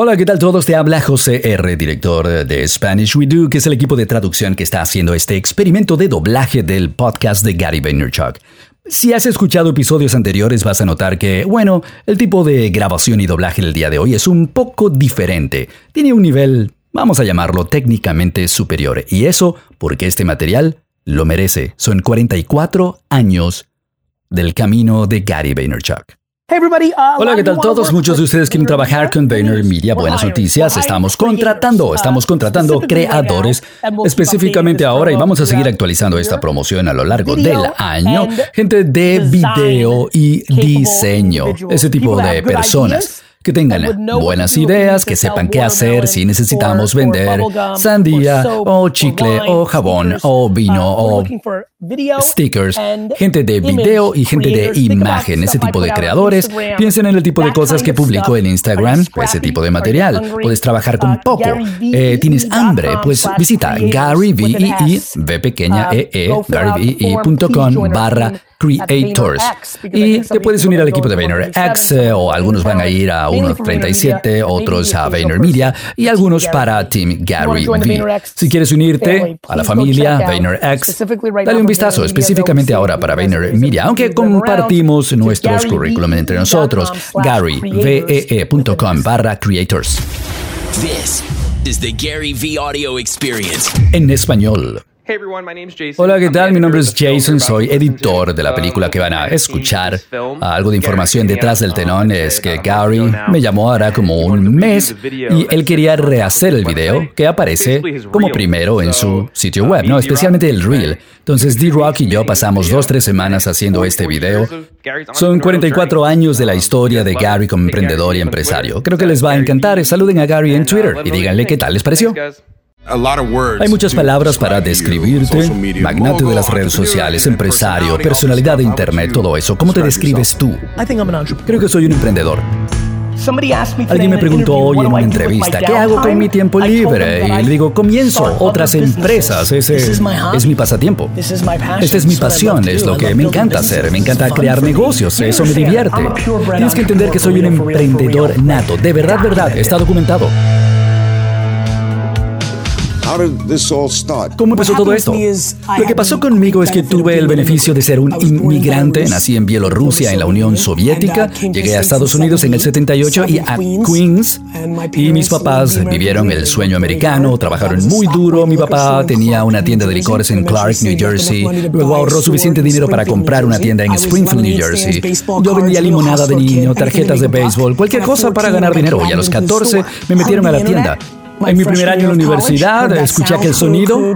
Hola, ¿qué tal todos? Te habla José R., director de Spanish We Do, que es el equipo de traducción que está haciendo este experimento de doblaje del podcast de Gary Vaynerchuk. Si has escuchado episodios anteriores vas a notar que, bueno, el tipo de grabación y doblaje del día de hoy es un poco diferente. Tiene un nivel, vamos a llamarlo técnicamente superior. Y eso porque este material lo merece. Son 44 años del camino de Gary Vaynerchuk. Uh, Hola, ¿qué tal todos? Muchos de ustedes quieren trabajar con VaynerMedia. Buenas noticias. Estamos contratando, estamos contratando creadores específicamente ahora y vamos a seguir actualizando esta promoción a lo largo del año. Gente de video y diseño, ese tipo de personas que tengan buenas ideas, que sepan qué hacer si necesitamos vender sandía o chicle o jabón o vino uh, o stickers, gente de video y gente de imagen, ese tipo de creadores. Piensen en el tipo de cosas que publico en Instagram, ese tipo de material. Puedes trabajar con uh, poco. Eh, ¿Tienes hambre? Pues visita Gary V pequeña e e, garyvee.com barra Creators. Y te puedes unir al equipo de VaynerX, eh, o algunos van a ir a 1.37, otros a VaynerMedia y algunos para Team Gary V. Si quieres unirte a la familia VaynerX, dale un vistazo específicamente ahora para VaynerMedia, aunque compartimos nuestros currículum entre nosotros. GaryVee.com barra Creators. This is the Gary V Audio Experience. En español. Hola, ¿qué tal? Mi nombre es Jason, soy editor de la película que van a escuchar. Algo de información detrás del tenón es que Gary me llamó ahora como un mes y él quería rehacer el video que aparece como primero en su sitio web, ¿no? Especialmente el reel. Entonces D-Rock y yo pasamos dos, tres semanas haciendo este video. Son 44 años de la historia de Gary como emprendedor y empresario. Creo que les va a encantar. Saluden a Gary en Twitter y díganle qué tal les pareció. Hay muchas palabras para describirte. Magnate de las redes sociales, empresario, personalidad de Internet, todo eso. ¿Cómo te describes tú? Creo que soy un emprendedor. Alguien me preguntó hoy en una entrevista, ¿qué hago con mi tiempo libre? Y le digo, comienzo otras empresas. Ese es mi pasatiempo. Esta es mi pasión, es lo que me encanta hacer. Me encanta crear negocios, eso me divierte. Tienes que entender que soy un emprendedor nato. De verdad, verdad, está documentado. ¿Cómo empezó todo esto? Lo que pasó conmigo es que tuve el beneficio de ser un inmigrante. Nací en Bielorrusia, en la Unión Soviética. Llegué a Estados Unidos en el 78 y a Queens. Y mis papás vivieron el sueño americano, trabajaron muy duro. Mi papá tenía una tienda de licores en Clark, New Jersey. Luego ahorró suficiente dinero para comprar una tienda en Springfield, New Jersey. Yo vendía limonada de niño, tarjetas de béisbol, cualquier cosa para ganar dinero. Y a los 14 me metieron a la tienda. En mi primer año en la universidad escuché aquel sonido.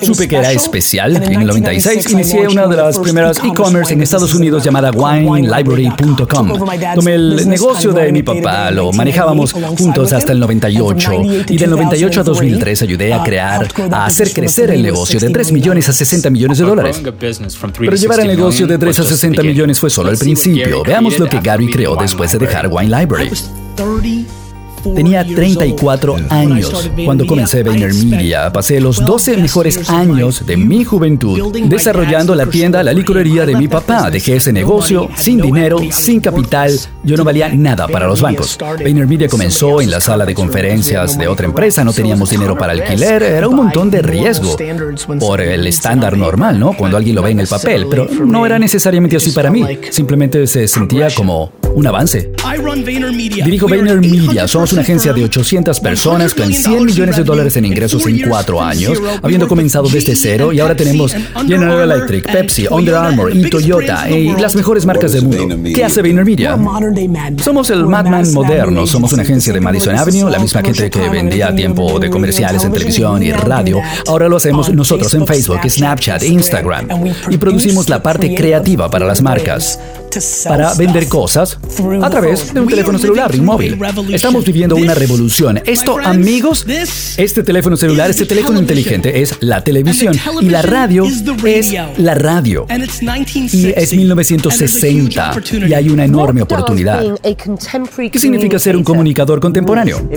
Supe que era especial. En el 96 inicié una de las primeras e-commerce en Estados Unidos llamada winelibrary.com. Tomé el negocio de mi papá, lo manejábamos juntos hasta el 98 y del 98 a 2003 ayudé a crear, a hacer crecer el negocio de 3 millones a 60 millones de dólares. Pero llevar el negocio de 3 a 60 millones fue solo el principio. Veamos lo que Gary creó después de dejar Wine Library. Tenía 34 años cuando comencé VaynerMedia. Pasé los 12 mejores años de mi juventud desarrollando la tienda, la licorería de mi papá. Dejé ese negocio sin dinero, sin capital. Yo no valía nada para los bancos. VaynerMedia comenzó en la sala de conferencias de otra empresa. No teníamos dinero para alquiler. Era un montón de riesgo por el estándar normal, ¿no? Cuando alguien lo ve en el papel. Pero no era necesariamente así para mí. Simplemente se sentía como un avance. Dirijo VaynerMedia. Somos una agencia de 800 personas con 100 millones de dólares en ingresos en cuatro años, habiendo comenzado desde cero y ahora tenemos General Electric, Pepsi, Under Armour y Toyota y las mejores marcas del mundo. ¿Qué hace VaynerMedia? Somos el Madman moderno. Somos una agencia de Madison Avenue, la misma gente que vendía tiempo de comerciales en televisión y radio. Ahora lo hacemos nosotros en Facebook, Snapchat, Instagram y producimos la parte creativa para las marcas para vender cosas a través de un teléfono celular y móvil. Estamos viviendo una revolución. Esto, amigos, este teléfono celular, este teléfono inteligente es la televisión y la radio es la radio. Y es 1960 y hay una enorme oportunidad. ¿Qué significa ser un comunicador contemporáneo?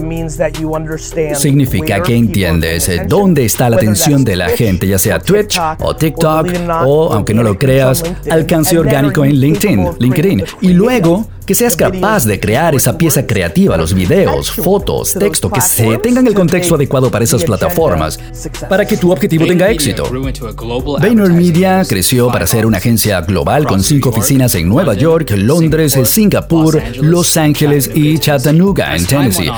Significa que entiendes dónde está la atención de la gente, ya sea Twitch o TikTok o, aunque no lo creas, alcance orgánico en LinkedIn. LinkedIn. Y luego que seas capaz de crear esa pieza creativa, los videos, fotos, texto, que se tengan el contexto adecuado para esas plataformas, para que tu objetivo tenga éxito. VaynerMedia creció para ser una agencia global con cinco oficinas en Nueva York, Londres, Singapur, Los Ángeles y Chattanooga, en Tennessee.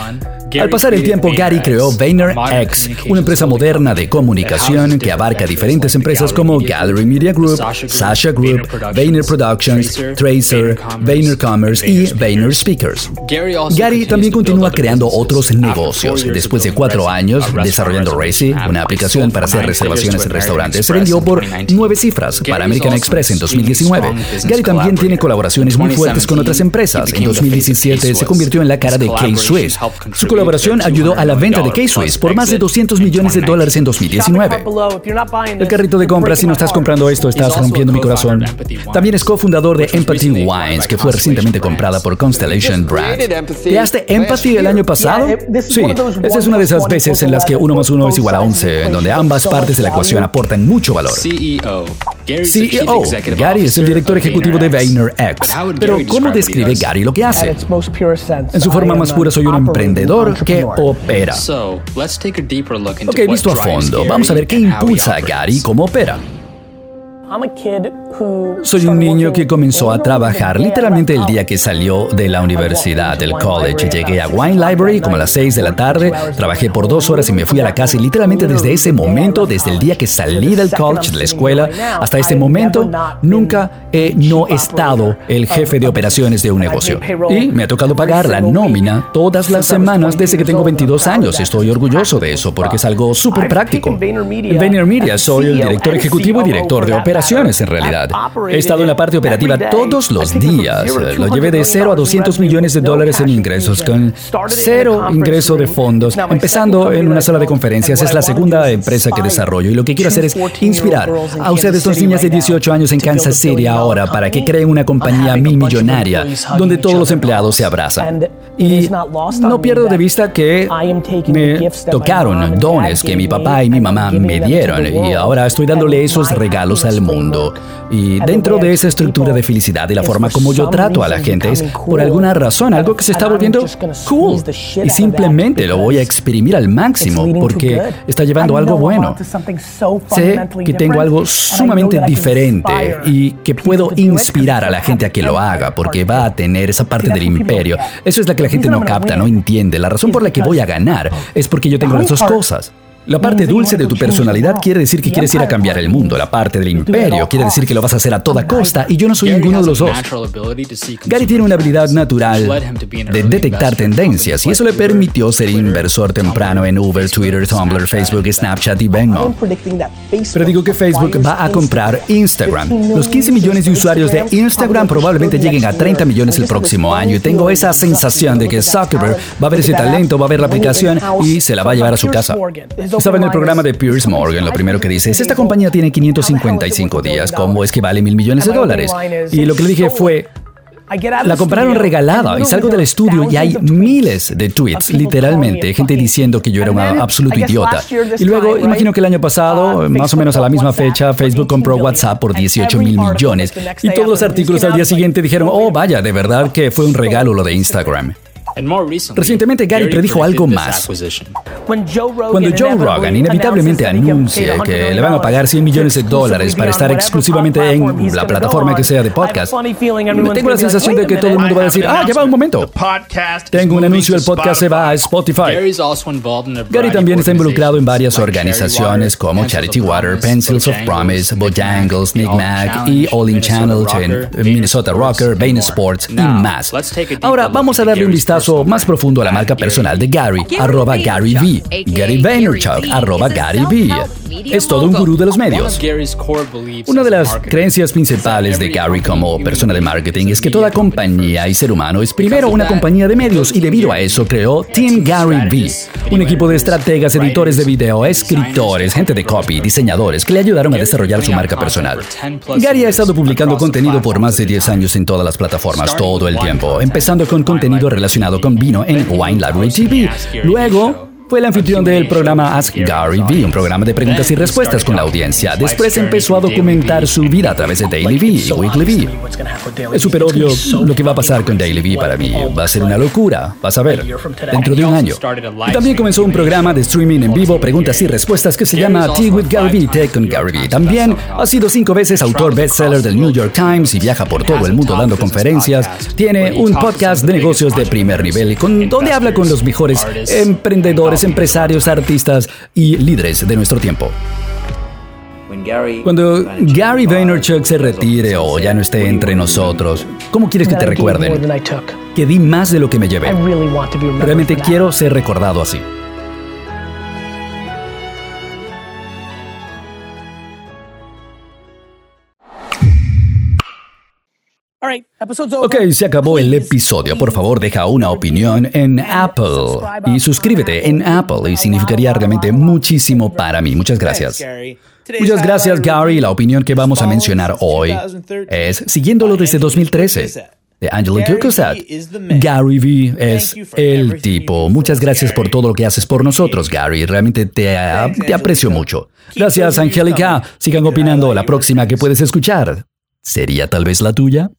Al pasar el tiempo, Gary creó VaynerX, una empresa moderna de comunicación que abarca diferentes empresas como Gallery Media Group, Sasha Group, Vayner Productions, Tracer, Vayner Commerce y Vayner Speakers. Gary también continúa creando otros negocios. Después de cuatro años desarrollando Racy, una aplicación para hacer reservaciones en restaurantes, se vendió por nueve cifras para American Express en 2019. Gary también tiene colaboraciones muy fuertes con otras empresas. En 2017 se convirtió en la cara de K-Swiss. Su colaboración ayudó a la venta de K-Swiss por más de 200 millones de dólares en 2019. El carrito de compras, si no estás comprando esto, estás rompiendo mi corazón. También es cofundador de Empathy Wines, que fue recientemente comprada por Constellation Brands. ¿Creaste Empathy el año pasado? Sí, esa es una de esas veces en las que uno más uno es igual a 11, en donde ambas partes de la ecuación aportan mucho valor. CEO. Gary es el director ejecutivo de VaynerX. Pero ¿cómo describe Gary lo que hace? En su forma más pura soy un emprendedor que opera. Ok, visto a fondo, vamos a ver qué impulsa a Gary cómo opera. Soy un niño que comenzó a trabajar literalmente el día que salió de la universidad, del college. Llegué a Wine Library como a las 6 de la tarde, trabajé por dos horas y me fui a la casa y literalmente desde ese momento, desde el día que salí del college, de la escuela, hasta este momento, nunca he no estado el jefe de operaciones de un negocio. Y me ha tocado pagar la nómina todas las semanas desde que tengo 22 años. Estoy orgulloso de eso porque es algo súper práctico. En VaynerMedia soy el director ejecutivo y director de operaciones en realidad. He estado en la parte operativa todos los días. Lo llevé de 0 a 200 millones de dólares en ingresos, con cero ingreso de fondos. Empezando en una sala de conferencias, es la segunda empresa que desarrollo y lo que quiero hacer es inspirar a ustedes, dos niñas de 18 años en Kansas City ahora, para que creen una compañía mil millonaria donde todos los empleados se abrazan. Y no pierdo de vista que me tocaron dones que mi papá y mi mamá me dieron y ahora estoy dándole esos regalos al mundo. Y dentro de esa estructura de felicidad y la forma como yo trato a la gente es por alguna razón algo que se está volviendo cool. Y simplemente lo voy a exprimir al máximo porque está llevando algo bueno. Sé que tengo algo sumamente diferente y que puedo inspirar a la gente a que lo haga porque va a tener esa parte del imperio. Eso es la que la gente no capta, no entiende. La razón por la que voy a ganar es porque yo tengo las dos cosas. La parte dulce de tu personalidad quiere decir que quieres ir a cambiar el mundo. La parte del imperio quiere decir que lo vas a hacer a toda costa y yo no soy ninguno de los dos. Gary tiene una habilidad natural de detectar tendencias y eso le permitió ser inversor temprano en Uber, Twitter, Tumblr, Facebook, Snapchat y Venmo. Pero digo que Facebook va a comprar Instagram. Los 15 millones de usuarios de Instagram probablemente lleguen a 30 millones el próximo año y tengo esa sensación de que Zuckerberg va a ver ese talento, va a ver la aplicación y se la va a llevar a su casa. Estaba en el programa de Piers Morgan. Lo primero que dice es, esta compañía tiene 555 días. ¿Cómo es que vale mil millones de dólares? Y lo que le dije fue, la compraron regalada y salgo del estudio y hay miles de tweets, literalmente, gente diciendo que yo era un absoluto idiota. Y luego, imagino que el año pasado, más o menos a la misma fecha, Facebook compró WhatsApp por 18 mil millones. Y todos los artículos al día siguiente dijeron, oh, vaya, de verdad que fue un regalo lo de Instagram. Recientemente Gary predijo algo más. Cuando Joe Rogan inevitablemente anuncia que le van a pagar 100 millones de dólares para estar exclusivamente en la plataforma que sea de podcast, tengo la sensación de que todo el mundo va a decir, ah, ya va un momento. Tengo un anuncio, el podcast se va a Spotify. Gary también está involucrado en varias organizaciones como Charity Water, Pencils of Promise, Bojangles, Nick Mac y All In Channel, Minnesota Rocker, Bain Sports y más. Ahora vamos a darle un vistazo más profundo a la marca personal de Gary, arroba Gary V. Gary Vaynerchuk, arroba Gary V. Es todo un gurú de los medios. Una de las creencias principales de Gary como persona de marketing es que toda compañía y ser humano es primero una compañía de medios y debido a eso creó Team Gary V, un equipo de estrategas, editores de video, escritores, gente de copy, diseñadores que le ayudaron a desarrollar su marca personal. Gary ha estado publicando contenido por más de 10 años en todas las plataformas todo el tiempo, empezando con contenido relacionado con vino en Wine Library TV. Luego, Fue el anfitrión del programa Ask Gary Vee, un programa de preguntas y respuestas con la audiencia. Después empezó a documentar su vida a través de Daily Vee y Weekly Vee. Es súper obvio lo que va a pasar con Daily Vee para mí. Va a ser una locura, vas a ver, dentro de un año. Y también comenzó un programa de streaming en vivo, preguntas y respuestas que se llama Tea with Gary Vee, Tech con Gary Vee. También ha sido cinco veces autor bestseller del New York Times y viaja por todo el mundo dando conferencias. Tiene un podcast de negocios de primer nivel con, donde habla con los mejores emprendedores empresarios, artistas y líderes de nuestro tiempo. Cuando Gary Vaynerchuk se retire o ya no esté entre nosotros, ¿cómo quieres que te recuerden? Que di más de lo que me llevé. Realmente quiero ser recordado así. Ok, se acabó el episodio. Por favor, deja una opinión en Apple y suscríbete en Apple y significaría realmente muchísimo para mí. Muchas gracias. Muchas gracias, Gary. La opinión que vamos a mencionar hoy es siguiéndolo desde 2013 de Angela Kirkusat. Gary V es el tipo. Muchas gracias por todo lo que haces por nosotros, Gary. Realmente te, te aprecio mucho. Gracias, Angélica. Sigan opinando. La próxima que puedes escuchar sería tal vez la tuya.